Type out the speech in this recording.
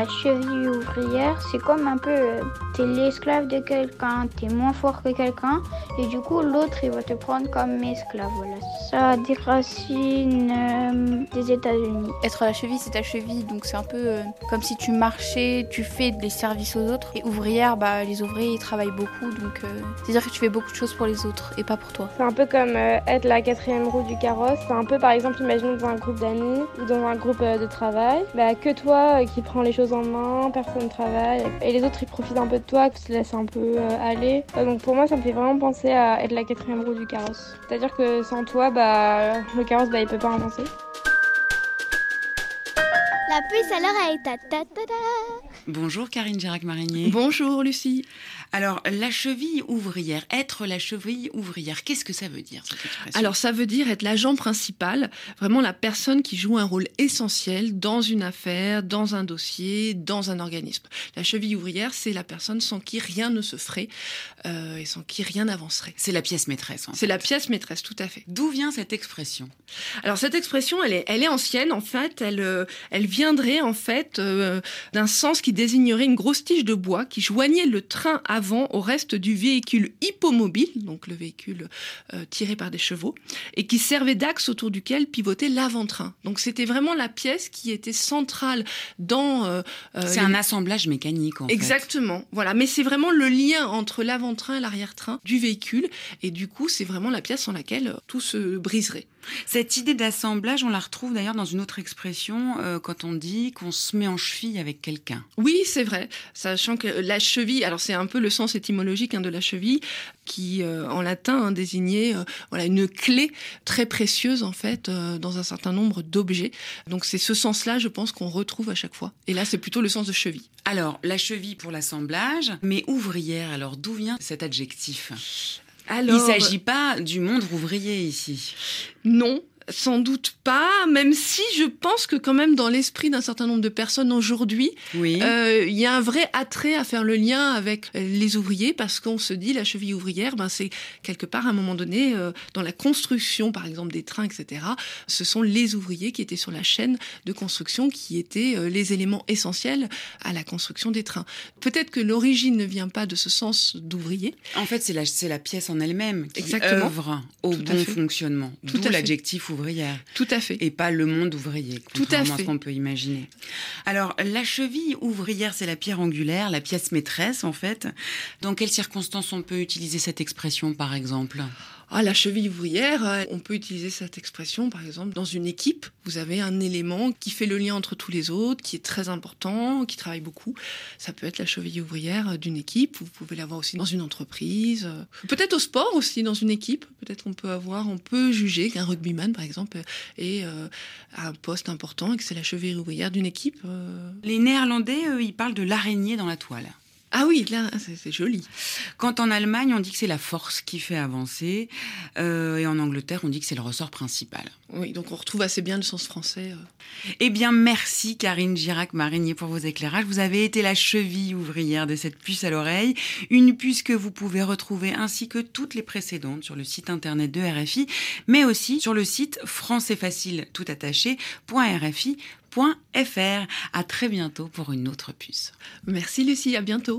la cheville ouvrière, c'est comme un peu, euh, t'es l'esclave de quelqu'un, t'es moins fort que quelqu'un, et du coup l'autre il va te prendre comme esclave. Voilà. Ça a des racines euh, des États-Unis. Être à la cheville, c'est ta cheville, donc c'est un peu euh, comme si tu marchais, tu fais des services aux autres. Et ouvrière, bah les ouvriers ils travaillent beaucoup, donc euh, c'est-à-dire que tu fais beaucoup de choses pour les autres et pas pour toi. C'est un peu comme euh, être la quatrième roue du carrosse. C'est un peu par exemple, imaginons dans un groupe d'amis ou dans un groupe euh, de travail, bah, que toi euh, qui prends les choses en main, personne ne travaille et les autres ils profitent un peu de toi, qui se laissent un peu euh, aller. Euh, donc pour moi, ça me fait vraiment penser à être la quatrième roue du carrosse. C'est-à-dire que sans toi, bah, le carrosse bah, il peut pas avancer. La puce à l'oreille, ta ta ta ta. Bonjour Karine Girac-Marinier. Bonjour Lucie. Alors, la cheville ouvrière, être la cheville ouvrière, qu'est-ce que ça veut dire cette expression? Alors ça veut dire être l'agent principal, vraiment la personne qui joue un rôle essentiel dans une affaire, dans un dossier, dans un organisme. La cheville ouvrière, c'est la personne sans qui rien ne se ferait euh, et sans qui rien n'avancerait. c'est la pièce maîtresse. C'est la pièce maîtresse, tout à fait. D'où vient cette expression? Alors cette expression, elle est, elle est ancienne en fait. Elle, euh, elle viendrait en fait euh, d'un sens qui désignerait une grosse tige de bois qui joignait le train avant au reste du véhicule hippomobile, donc le véhicule euh, tiré par des chevaux, et qui servait d'axe autour duquel pivotait l'avant-train. Donc c'était vraiment la pièce qui était centrale dans. euh, C'est les- un assemblage mécanique en fait. Exactement, voilà. Mais c'est vraiment le lien entre l'avant-train et l'arrière-train du véhicule, et du coup c'est vraiment la pièce en laquelle tout se briserait. Cette idée d'assemblage, on la retrouve d'ailleurs dans une autre expression euh, quand on dit qu'on se met en cheville avec quelqu'un. Oui, c'est vrai. Sachant que la cheville, alors c'est un peu le sens étymologique hein, de la cheville, qui euh, en latin hein, désignait euh, voilà une clé très précieuse en fait dans un certain nombre d'objets. Donc c'est ce sens-là, je pense, qu'on retrouve à chaque fois. Et là, c'est plutôt le sens de cheville. Alors, la cheville pour l'assemblage, mais ouvrière, alors d'où vient cet adjectif? Alors, Il ne s'agit pas du monde ouvrier ici. Non, sans doute pas, même si je pense que quand même dans l'esprit d'un certain nombre de personnes aujourd'hui, Oui. euh, il y a un vrai attrait à faire le lien avec euh, les ouvriers parce qu'on se dit la cheville ouvrière, ben c'est quelque part à un moment donné euh, dans la construction, par exemple des trains, etc. Ce sont les ouvriers qui étaient sur la chaîne de construction qui étaient euh, les éléments essentiels à la construction des trains. Peut-être que l'origine ne vient pas de ce sens d'ouvrier. En fait, c'est la, pièce en elle-même qui Exactement. œuvre au Tout bon fonctionnement. Tout D'où à fait. Ouvrière. Tout à fait. Et pas le monde ouvrier, Tout à contrairement à, fait. ce qu'on peut imaginer. Alors, la cheville ouvrière, c'est la pierre angulaire, la pièce maîtresse, en fait. Dans quelles circonstances on peut utiliser cette expression, par exemple? Ah, la cheville ouvrière, euh, on peut utiliser cette expression, par exemple, dans une équipe. Vous avez un élément qui fait le lien entre tous les autres, qui est très important, qui travaille beaucoup. Ça peut être la cheville ouvrière d'une équipe. Vous pouvez l'avoir aussi dans une entreprise. euh, Peut-être au sport aussi, dans une équipe. Peut-être on peut avoir, on peut juger qu'un rugbyman, par exemple, est euh, à un poste important et que c'est la cheville ouvrière d'une équipe. Les Néerlandais, eux, ils parlent de l'araignée dans la toile. Ah oui, là, c'est joli. Quand en Allemagne, on dit que c'est la force qui fait avancer, euh, et en Angleterre, on dit que c'est le ressort principal. Oui, donc on retrouve assez bien le sens français. euh. Eh bien, merci Karine Girac-Marinier pour vos éclairages. Vous avez été la cheville ouvrière de cette puce à l'oreille, une puce que vous pouvez retrouver ainsi que toutes les précédentes sur le site internet de RFI, mais aussi sur le site françaisfacile tout attaché.rfi.fr. À très bientôt pour une autre puce. Merci Lucie, à bientôt.